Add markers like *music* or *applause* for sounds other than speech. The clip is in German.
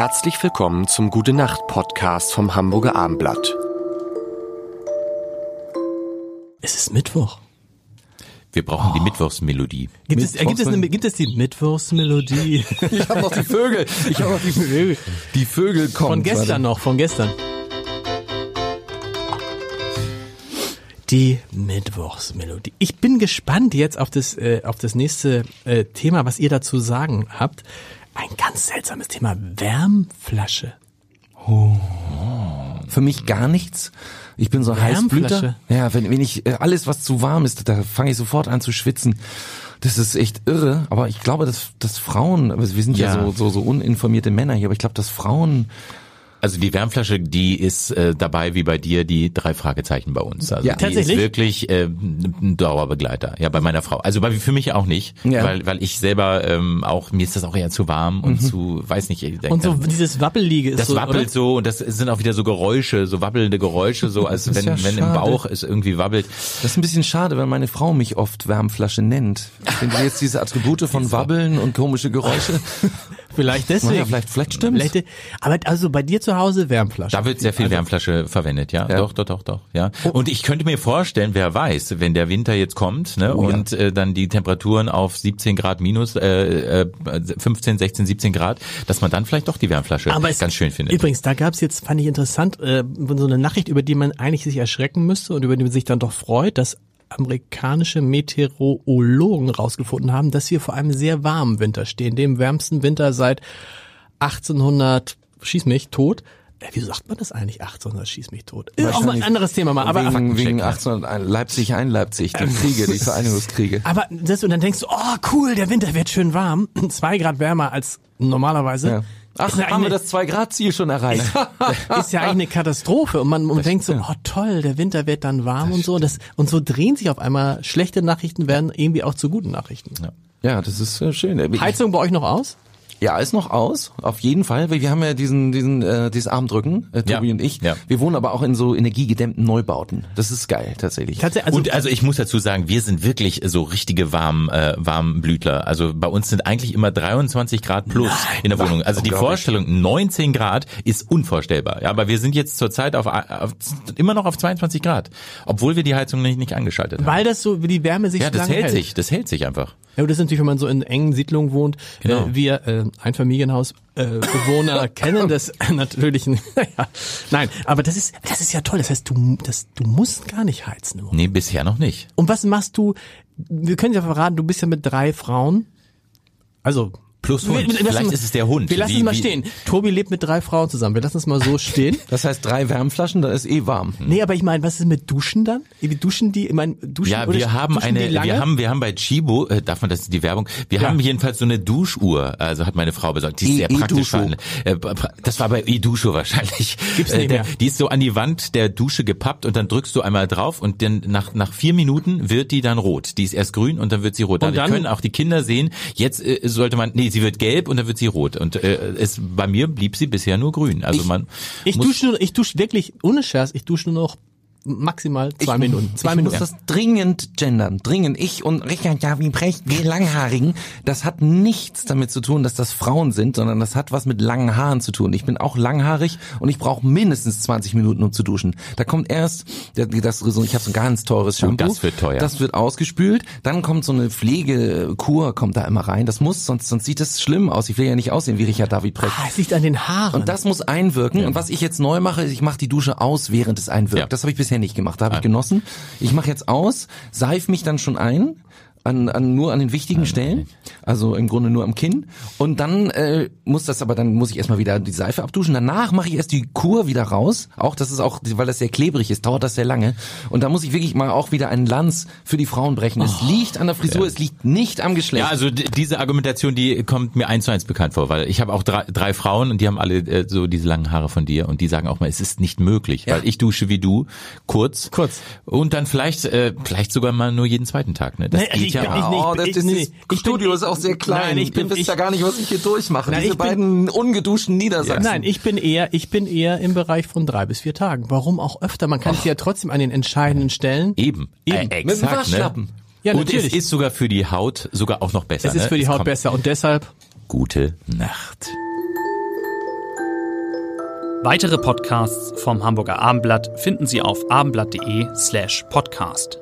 Herzlich willkommen zum Gute Nacht Podcast vom Hamburger Armblatt. Es ist Mittwoch. Wir brauchen die Mittwochsmelodie. Gibt es, äh, gibt, es eine, gibt es die Mittwochsmelodie? *laughs* Ich habe noch die Vögel. Ich habe noch die Vögel. Die Vögel kommen. Von gestern noch, von gestern. Die Mittwochsmelodie. Ich bin gespannt jetzt auf das, äh, auf das nächste äh, Thema, was ihr dazu sagen habt. Ein ganz seltsames Thema. Wärmflasche. Für mich gar nichts. Ich bin so Wärmflasche? Heißblüter. Ja, wenn, wenn ich äh, alles, was zu warm ist, da fange ich sofort an zu schwitzen. Das ist echt irre. Aber ich glaube, dass, dass Frauen, also wir sind ja, Ja. so, so, so uninformierte Männer hier, aber ich glaube, dass Frauen Also die Wärmflasche, die ist äh, dabei wie bei dir die drei Fragezeichen bei uns. Also Ja. die Tatsächlich? ist wirklich äh, ein Dauerbegleiter. Ja, bei meiner Frau. Also bei, für mich auch nicht, Ja. weil weil ich selber ähm, auch mir ist das auch eher zu warm und zu weiß nicht. Ich denk Und so dann- dieses Wappelige ist das so, wappelt oder? so und das sind auch wieder so Geräusche, so wabbelnde Geräusche, so als Das wenn ja wenn im. Bauch es irgendwie wabbelt. Das ist ein bisschen schade, weil meine Frau mich oft Wärmflasche nennt. Wenn sie jetzt diese Attribute von *laughs* Wabbeln und komische Geräusche. *laughs* Vielleicht deswegen. Naja, vielleicht, vielleicht stimmt's. Vielleicht, aber also bei dir zu Hause Wärmflasche. Da wird sehr viel Wärmflasche verwendet, ja? Ja. Doch, doch, doch, doch, ja. Und ich könnte mir vorstellen, wer weiß, wenn der Winter jetzt kommt, ne, Oh ja. und äh, dann die Temperaturen auf 17 Grad minus, äh, äh, 15, 16, 17 Grad, dass man dann vielleicht doch die Wärmflasche Aber es, ganz schön findet. Übrigens, da gab's jetzt, fand ich interessant, äh, so eine Nachricht, über die man eigentlich sich erschrecken müsste und über die man sich dann doch freut, dass amerikanische Meteorologen rausgefunden haben, dass wir vor einem sehr warmen Winter stehen, dem wärmsten Winter seit 1800, schieß mich, tot. Äh, wieso sagt man das eigentlich, 1800, schieß mich tot? Äh, Auch mal ein anderes Thema mal, aber, wegen, wegen ja. 1800 Leipzig ein Leipzig, die Kriege, die Vereinigungskriege. *laughs* aber das, und dann denkst du, oh cool, der Winter wird schön warm, zwei Grad wärmer als normalerweise. Ja. Ach, ja haben wir das 2-Grad-Ziel schon erreicht? ist ja eigentlich eine Katastrophe und man, man denkt so, oh toll, der Winter wird dann warm und so. Das, und so drehen sich auf einmal schlechte Nachrichten werden irgendwie auch zu guten Nachrichten. ja, das ist äh, schön. Heizung bei euch noch aus? Ja, ist noch aus, auf jeden Fall, weil wir haben ja diesen, diesen, äh, dieses Armdrücken, äh, Tobi Ja. und ich. Ja. Wir wohnen aber auch in so energiegedämmten Neubauten. Das ist geil, tatsächlich. Tatsächlich, also, und also ich muss dazu sagen, wir sind wirklich so richtige warm, äh, Warmblütler. Also bei uns sind eigentlich immer 23 Grad plus in der Wohnung. Also die. Vorstellung 19 Grad ist unvorstellbar. Ja, aber wir sind jetzt zurzeit auf, auf immer noch auf 22 Grad, obwohl wir die Heizung nicht, nicht angeschaltet haben. weil das so, wie die Wärme sich Ja, so das lange hält hält. sich, das hält sich einfach. Ja, das ist natürlich, wenn man so in engen Siedlungen wohnt. Genau. Äh, wir äh, Einfamilienhaus äh, Bewohner *laughs* kennen das *laughs* natürlich. Naja, *laughs* nein, aber das ist das ist ja toll. Das heißt, du das, du musst gar nicht heizen. Im Moment. Nee, bisher noch nicht. Und was machst du? Wir können ja verraten, du bist ja mit drei Frauen. Also Plus Hund. Wir- wir lassen Vielleicht mal- ist es der Hund. Wir lassen Wie- es mal wie- stehen. Tobi lebt mit drei Frauen zusammen. Wir lassen es mal so stehen. *laughs* Das heißt, drei Wärmflaschen, da ist eh warm. nee, aber ich meine, was ist mit Duschen dann? Wie duschen die? Ich meine, duschen Ja, wir haben duschen eine, wir haben, wir haben bei Chibo, äh, darf man das die Werbung? Wir Ja. haben jedenfalls so eine Duschuhr, also hat meine Frau besorgt. Die ist E- sehr praktisch. Alle. Äh, das war bei E-Duscho wahrscheinlich. Gibt's nicht Äh, der, mehr. Die ist so an die Wand der Dusche gepappt und dann drückst du einmal drauf und dann nach, nach vier Minuten wird die dann rot. Die ist erst grün und dann wird sie rot. Und Dadurch dann- können auch die Kinder sehen, jetzt äh, sollte man, nee, sie wird gelb und dann wird sie rot. Und äh, es, bei mir blieb sie bisher nur grün. Also man Ich dusche nur, ich dusche wirklich, ohne Scherz, ich dusche nur noch maximal zwei Minuten. Zwei ich Minuten. muss das dringend gendern. Dringend. Ich und Richard Javi Precht, die Langhaarigen, das hat nichts damit zu tun, dass das Frauen sind, sondern das hat was mit langen Haaren zu tun. Ich bin auch langhaarig und ich brauche mindestens 20 Minuten, um zu duschen. Da kommt erst, das, ich habe so ein ganz teures Shampoo. das wird teuer. Das wird ausgespült. Dann kommt so eine Pflegekur, kommt da immer rein. Das muss, sonst, sonst sieht das schlimm aus. Ich will ja nicht aussehen wie Richard David Precht. ah, es liegt an den Haaren. Und das muss einwirken. Und was ich jetzt neu mache, ist, ich mache die Dusche aus, während es einwirkt. Ja. Das habe ich bisher nicht gemacht. Da habe ich genossen. Ich mache jetzt aus, seif mich dann schon ein. An, an nur an den wichtigen Stellen, also im Grunde nur am Kinn. Und dann äh, muss das aber, dann muss ich erstmal wieder die Seife abduschen. Danach mache ich erst die Kur wieder raus. Auch das ist auch, weil das sehr klebrig ist, dauert das sehr lange. Und da muss ich wirklich mal auch wieder einen Lanz für die Frauen brechen. Es liegt an der Frisur, es liegt nicht am Geschlecht. Ja, also diese Argumentation, die kommt mir eins zu eins bekannt vor, weil ich habe auch drei, drei Frauen und die haben alle äh, so diese langen Haare von dir und die sagen auch mal, es ist nicht möglich, weil ich dusche wie du, kurz, Kurz. und dann vielleicht, äh, vielleicht sogar mal nur jeden zweiten Tag. Ne? Das Nee, ich ja. bin- ich- oh, das, das, nee, ich bin- Studio ist auch sehr klein. Nein, ich bin- Ihr wisst ich- ja gar nicht, was ich hier durchmache. Nein, Diese ich bin- beiden ungeduschten Niedersachsen. Nein, ich bin eher, ich bin eher im Bereich von drei bis vier Tagen. Warum auch öfter? Man kann es ja trotzdem an den entscheidenden Stellen. Eben, Eben. Äh, Mit dem exakt, Waschlappen. Ne? Ja, und natürlich. es ist sogar für die Haut sogar auch noch besser. Es ist ne? für die Haut kommt- besser und deshalb Gute Nacht. Weitere Podcasts vom Hamburger Abendblatt finden Sie auf abendblatt.de slash podcast.